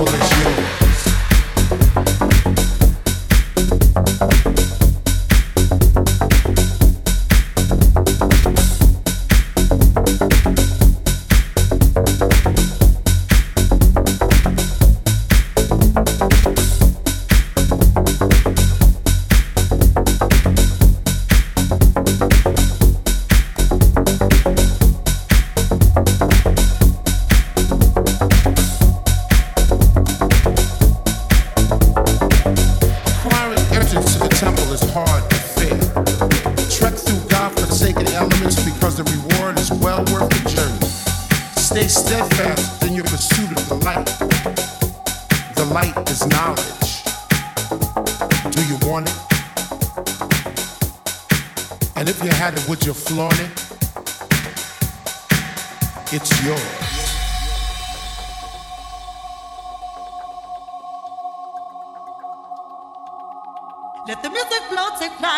people is you.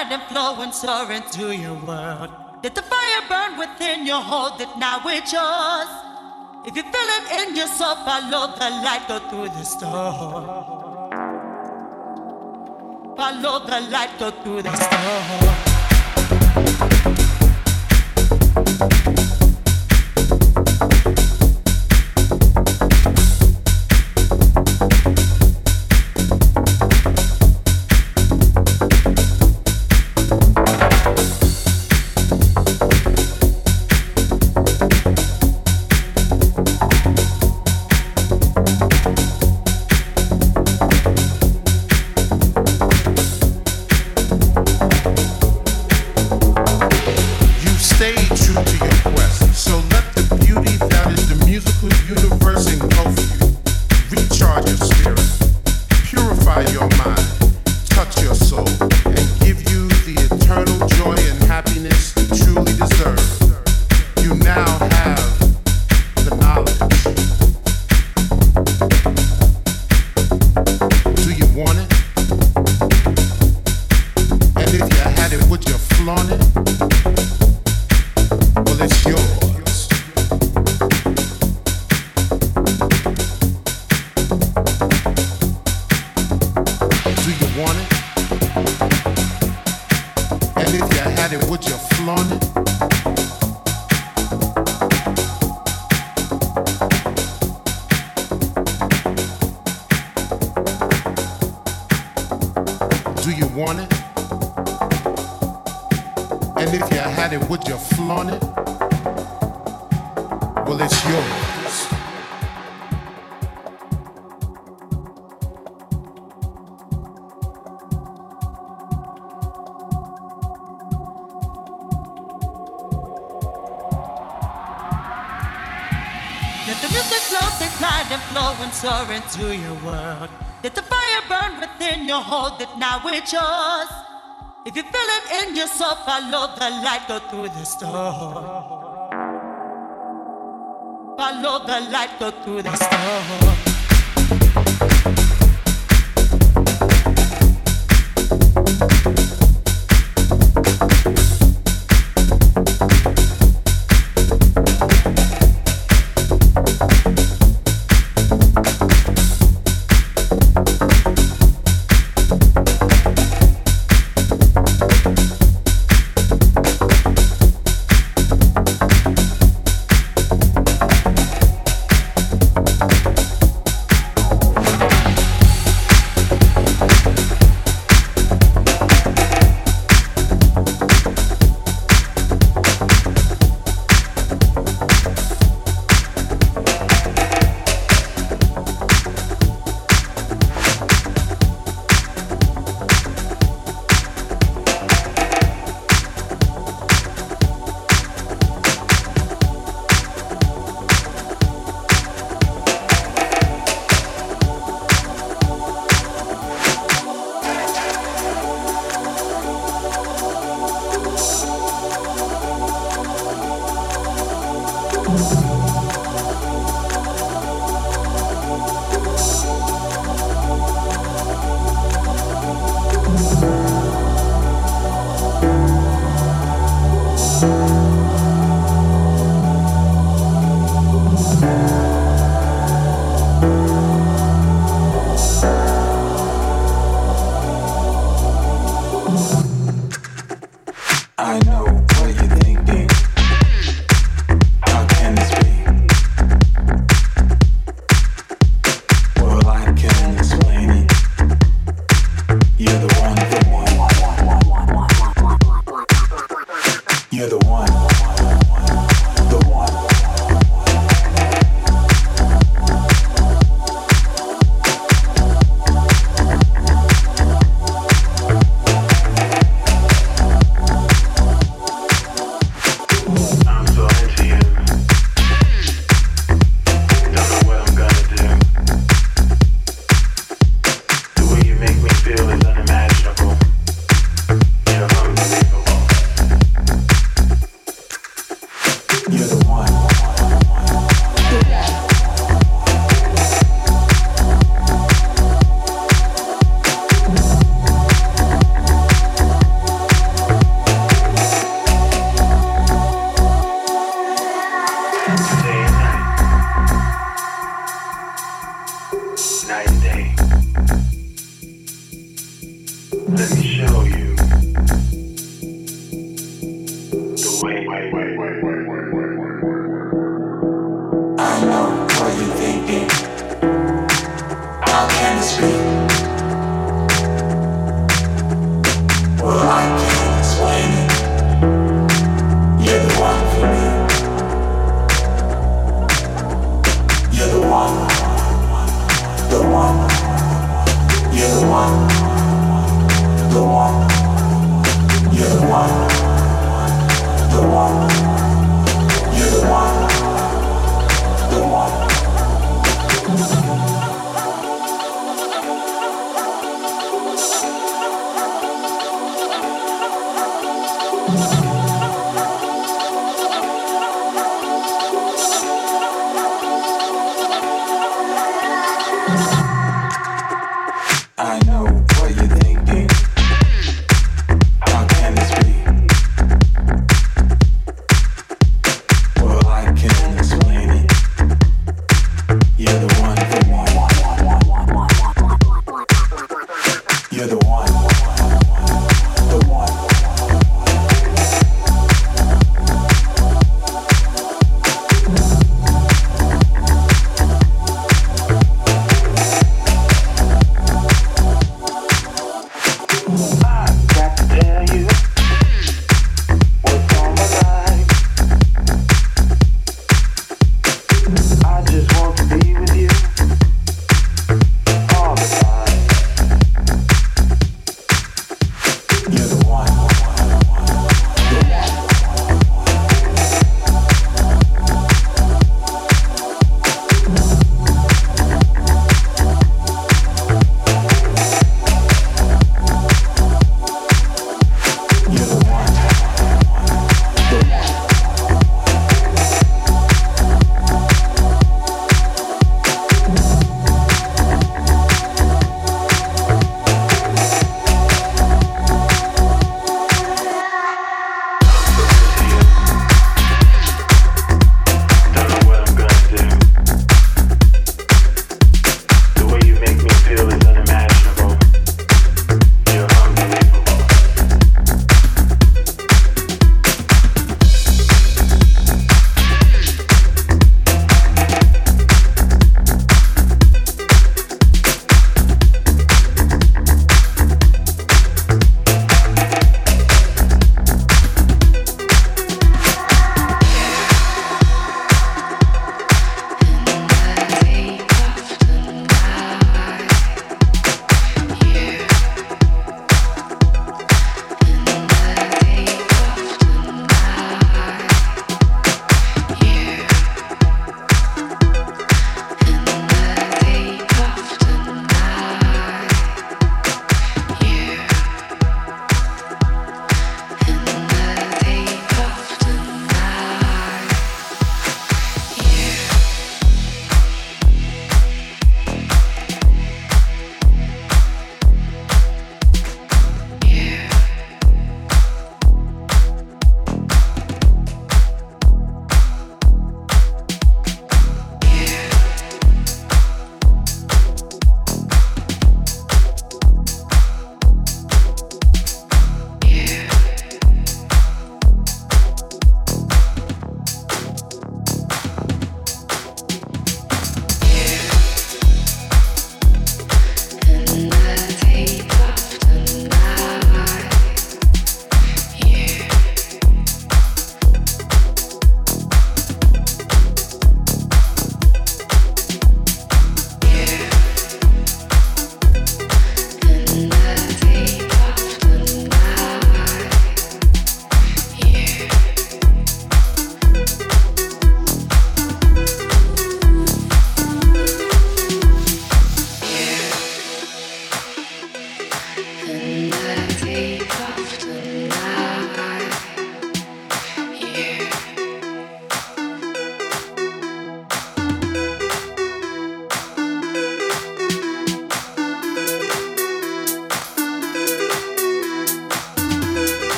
light and flow and soar into your world. Let the fire burn within your hold it now it's yours. If you feel it in yourself, follow the light, go through the storm. Follow the light, go through the storm. Would you flaunt it? Well, it's yours. let the music light and flow and soar into your world. Let the fire burn within your hold that now it's yours in yourself. Follow the light, go through the storm. Follow the light, go through the storm. Podcast. You're the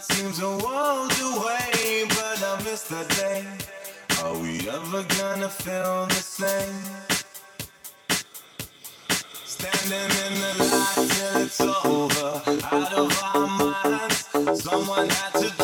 night seems a world away, but I miss the day. Are we ever gonna feel the same? Standing in the light till it's over, out of our minds. Someone had to.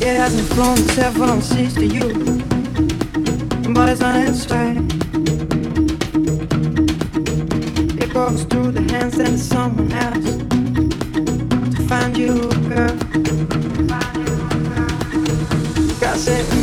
It hasn't flown several seas to you, but it's not way. It goes through the hands and someone else to find you, girl. Got it.